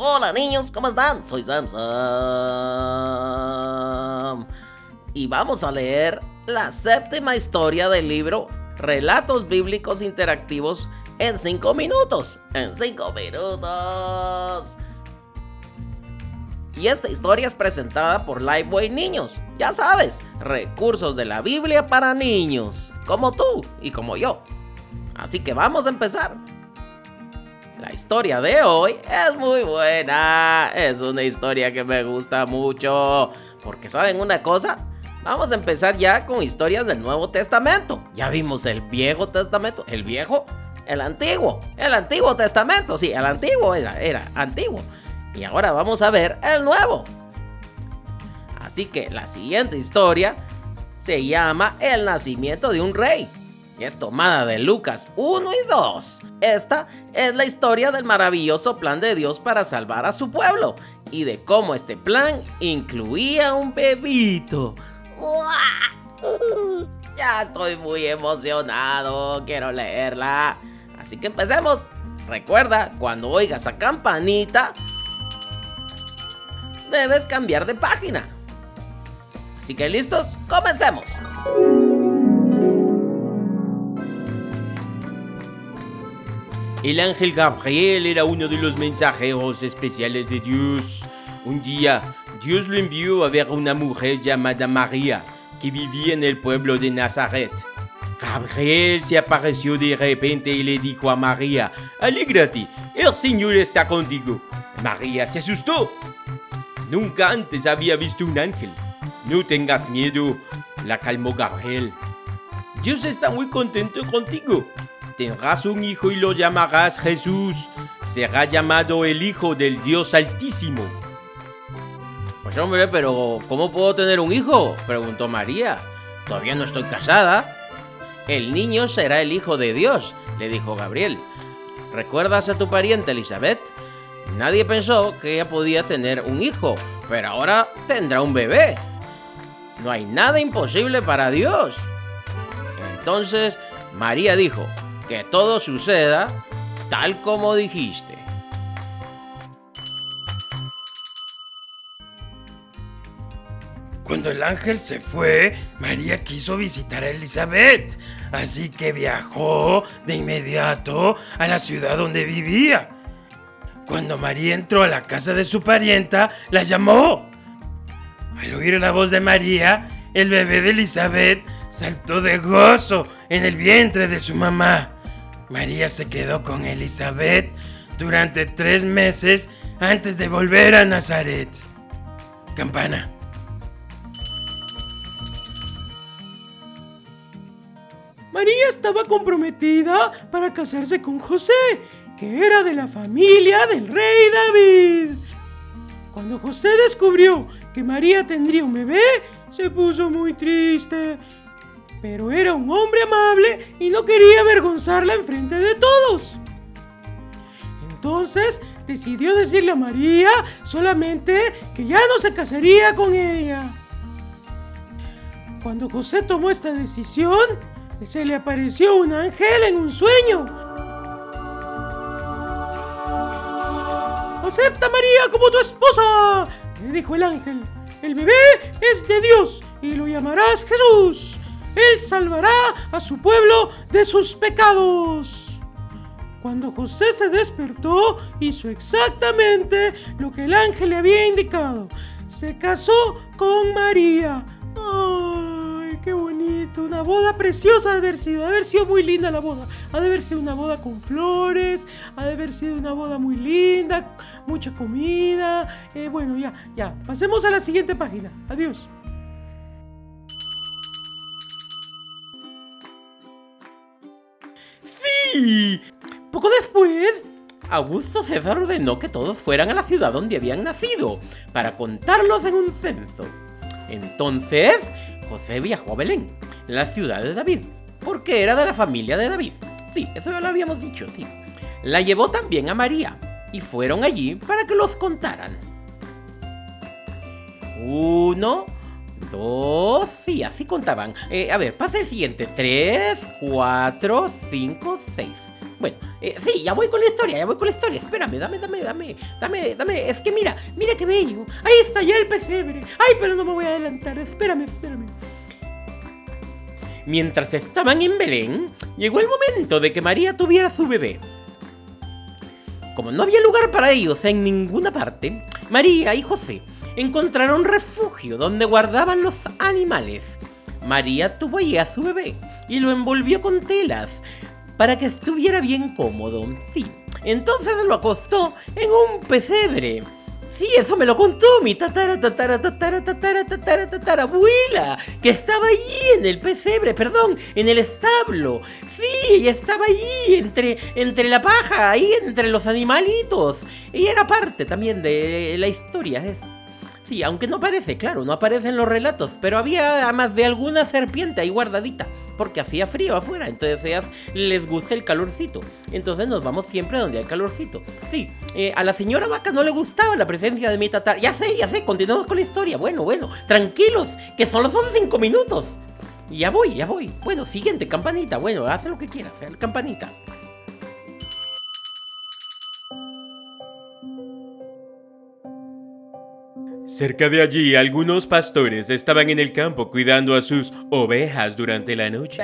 Hola niños, ¿cómo están? Soy Samsam. Y vamos a leer la séptima historia del libro Relatos Bíblicos Interactivos en 5 minutos. En 5 minutos. Y esta historia es presentada por Lifeway Niños. Ya sabes, recursos de la Biblia para niños, como tú y como yo. Así que vamos a empezar. Historia de hoy es muy buena. Es una historia que me gusta mucho. Porque saben una cosa, vamos a empezar ya con historias del Nuevo Testamento. Ya vimos el Viejo Testamento. ¿El Viejo? El Antiguo. El Antiguo Testamento. Sí, el Antiguo era, era antiguo. Y ahora vamos a ver el Nuevo. Así que la siguiente historia se llama El nacimiento de un rey es tomada de Lucas 1 y 2. Esta es la historia del maravilloso plan de Dios para salvar a su pueblo y de cómo este plan incluía un bebito. Ya estoy muy emocionado, quiero leerla. Así que empecemos. Recuerda, cuando oigas a campanita, debes cambiar de página. Así que listos, comencemos. El ángel Gabriel era uno de los mensajeros especiales de Dios. Un día, Dios lo envió a ver a una mujer llamada María, que vivía en el pueblo de Nazaret. Gabriel se apareció de repente y le dijo a María, Alégrate, el Señor está contigo. María se asustó. Nunca antes había visto un ángel. No tengas miedo, la calmó Gabriel. Dios está muy contento contigo tendrás un hijo y lo llamarás Jesús. Será llamado el Hijo del Dios Altísimo. Pues hombre, pero ¿cómo puedo tener un hijo? preguntó María. Todavía no estoy casada. El niño será el Hijo de Dios, le dijo Gabriel. ¿Recuerdas a tu pariente Elizabeth? Nadie pensó que ella podía tener un hijo, pero ahora tendrá un bebé. No hay nada imposible para Dios. Entonces María dijo, que todo suceda tal como dijiste. Cuando el ángel se fue, María quiso visitar a Elizabeth, así que viajó de inmediato a la ciudad donde vivía. Cuando María entró a la casa de su parienta, la llamó. Al oír la voz de María, el bebé de Elizabeth saltó de gozo en el vientre de su mamá. María se quedó con Elizabeth durante tres meses antes de volver a Nazaret. Campana. María estaba comprometida para casarse con José, que era de la familia del rey David. Cuando José descubrió que María tendría un bebé, se puso muy triste pero era un hombre amable y no quería avergonzarla enfrente de todos. Entonces decidió decirle a María solamente que ya no se casaría con ella. Cuando José tomó esta decisión, se le apareció un ángel en un sueño. Acepta María como tu esposa, le dijo el ángel. El bebé es de Dios y lo llamarás Jesús. Él salvará a su pueblo de sus pecados. Cuando José se despertó, hizo exactamente lo que el ángel le había indicado. Se casó con María. ¡Ay, qué bonito! Una boda preciosa ha de haber sido. Ha de haber sido muy linda la boda. Ha de haber sido una boda con flores. Ha de haber sido una boda muy linda. Mucha comida. Eh, bueno, ya, ya. Pasemos a la siguiente página. Adiós. Poco después, Augusto César ordenó que todos fueran a la ciudad donde habían nacido, para contarlos en un censo. Entonces, José viajó a Belén, la ciudad de David, porque era de la familia de David. Sí, eso ya lo habíamos dicho, sí. La llevó también a María, y fueron allí para que los contaran. Uno, dos, sí, así contaban. Eh, a ver, pasa el siguiente. Tres, cuatro, cinco, seis. Bueno, eh, sí, ya voy con la historia, ya voy con la historia. Espérame, dame, dame, dame, dame, dame. Es que mira, mira qué bello. Ahí está ya el pesebre. Ay, pero no me voy a adelantar. Espérame, espérame. Mientras estaban en Belén, llegó el momento de que María tuviera su bebé. Como no había lugar para ellos en ninguna parte, María y José encontraron refugio donde guardaban los animales. María tuvo allí a su bebé y lo envolvió con telas para que estuviera bien cómodo. Sí, entonces lo acostó en un pesebre. Sí, eso me lo contó mi tatara, tatara, tatara, tatara, tatara, tatara, abuela, que estaba allí en el pesebre, perdón, en el establo. Sí, ella estaba allí, entre, entre la paja, ahí entre los animalitos. Y era parte también de la historia. Es Sí, aunque no aparece, claro, no aparece en los relatos, pero había más de alguna serpiente ahí guardadita, porque hacía frío afuera, entonces les gusta el calorcito. Entonces nos vamos siempre donde hay calorcito. Sí, eh, a la señora vaca no le gustaba la presencia de mi tatar. Ya sé, ya sé, continuamos con la historia. Bueno, bueno, tranquilos, que solo son cinco minutos. Ya voy, ya voy. Bueno, siguiente, campanita. Bueno, hace lo que quieras, campanita. Cerca de allí, algunos pastores estaban en el campo cuidando a sus ovejas durante la noche.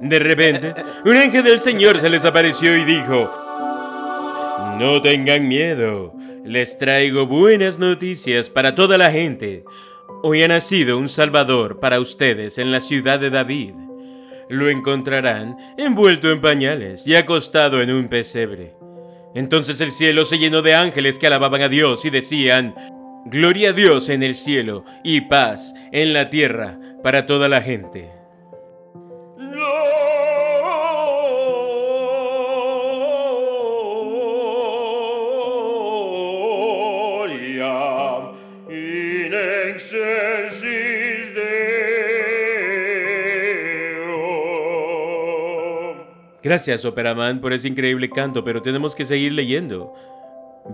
De repente, un ángel del Señor se les apareció y dijo, No tengan miedo, les traigo buenas noticias para toda la gente. Hoy ha nacido un Salvador para ustedes en la ciudad de David. Lo encontrarán envuelto en pañales y acostado en un pesebre. Entonces el cielo se llenó de ángeles que alababan a Dios y decían, Gloria a Dios en el cielo y paz en la tierra para toda la gente. Gracias, Operaman, por ese increíble canto, pero tenemos que seguir leyendo.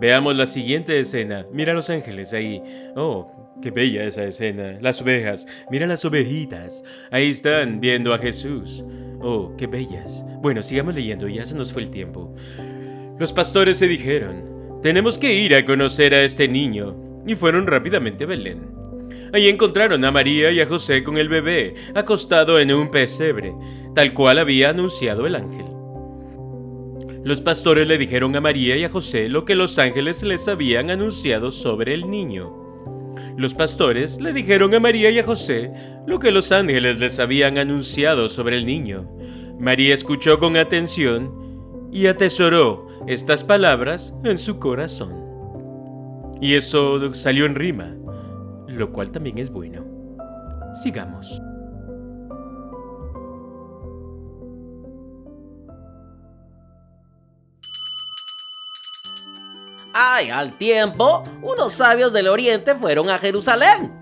Veamos la siguiente escena. Mira los ángeles ahí. Oh, qué bella esa escena. Las ovejas. Mira las ovejitas. Ahí están viendo a Jesús. Oh, qué bellas. Bueno, sigamos leyendo, ya se nos fue el tiempo. Los pastores se dijeron, tenemos que ir a conocer a este niño. Y fueron rápidamente a Belén. Ahí encontraron a María y a José con el bebé, acostado en un pesebre tal cual había anunciado el ángel. Los pastores le dijeron a María y a José lo que los ángeles les habían anunciado sobre el niño. Los pastores le dijeron a María y a José lo que los ángeles les habían anunciado sobre el niño. María escuchó con atención y atesoró estas palabras en su corazón. Y eso salió en rima, lo cual también es bueno. Sigamos. Ay, al tiempo, unos sabios del oriente fueron a Jerusalén.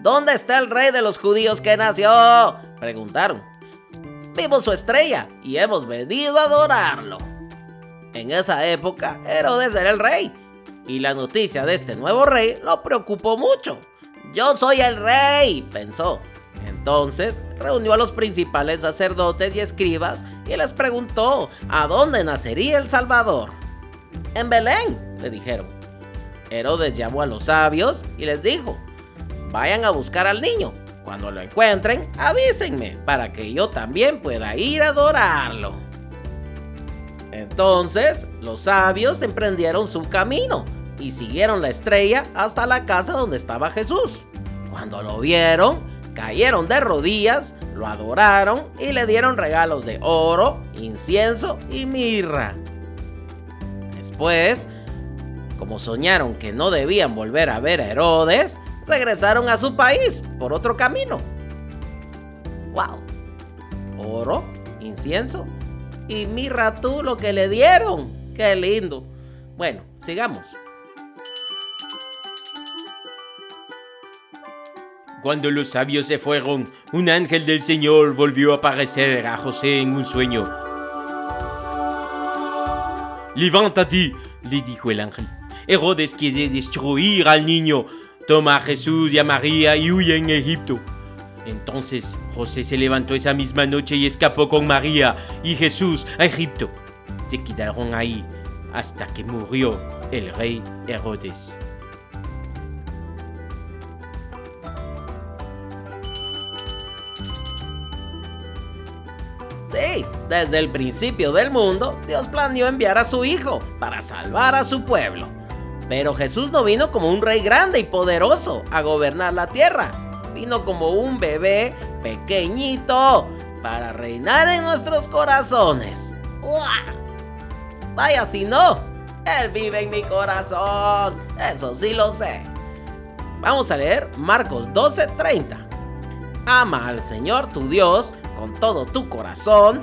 ¿Dónde está el rey de los judíos que nació? Preguntaron. Vimos su estrella y hemos venido a adorarlo. En esa época, Herodes era el rey, y la noticia de este nuevo rey lo preocupó mucho. Yo soy el rey, pensó. Entonces reunió a los principales sacerdotes y escribas y les preguntó a dónde nacería el Salvador. En Belén, le dijeron. Herodes llamó a los sabios y les dijo, vayan a buscar al niño. Cuando lo encuentren, avísenme para que yo también pueda ir a adorarlo. Entonces, los sabios emprendieron su camino y siguieron la estrella hasta la casa donde estaba Jesús. Cuando lo vieron, cayeron de rodillas, lo adoraron y le dieron regalos de oro, incienso y mirra. Después, como soñaron que no debían volver a ver a Herodes, regresaron a su país por otro camino. ¡Wow! Oro, incienso y mirra tú lo que le dieron. ¡Qué lindo! Bueno, sigamos. Cuando los sabios se fueron, un ángel del Señor volvió a aparecer a José en un sueño. Levántate, le dijo el ángel. Herodes quiere destruir al niño. Toma a Jesús y a María y huye en Egipto. Entonces José se levantó esa misma noche y escapó con María y Jesús a Egipto. Se quedaron ahí hasta que murió el rey Herodes. Desde el principio del mundo, Dios planeó enviar a su Hijo para salvar a su pueblo. Pero Jesús no vino como un rey grande y poderoso a gobernar la tierra. Vino como un bebé pequeñito para reinar en nuestros corazones. Vaya si no, Él vive en mi corazón. Eso sí lo sé. Vamos a leer Marcos 12:30. Ama al Señor tu Dios con todo tu corazón,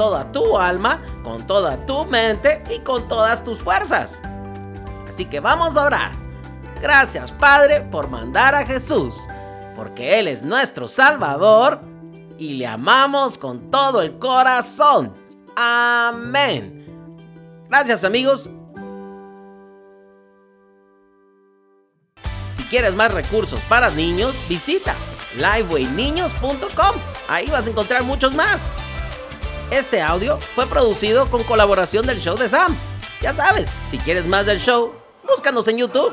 toda tu alma, con toda tu mente y con todas tus fuerzas. Así que vamos a orar. Gracias Padre por mandar a Jesús, porque Él es nuestro Salvador y le amamos con todo el corazón. Amén. Gracias amigos. Si quieres más recursos para niños, visita livewayniños.com. Ahí vas a encontrar muchos más. Este audio fue producido con colaboración del show de Sam. Ya sabes, si quieres más del show, búscanos en YouTube.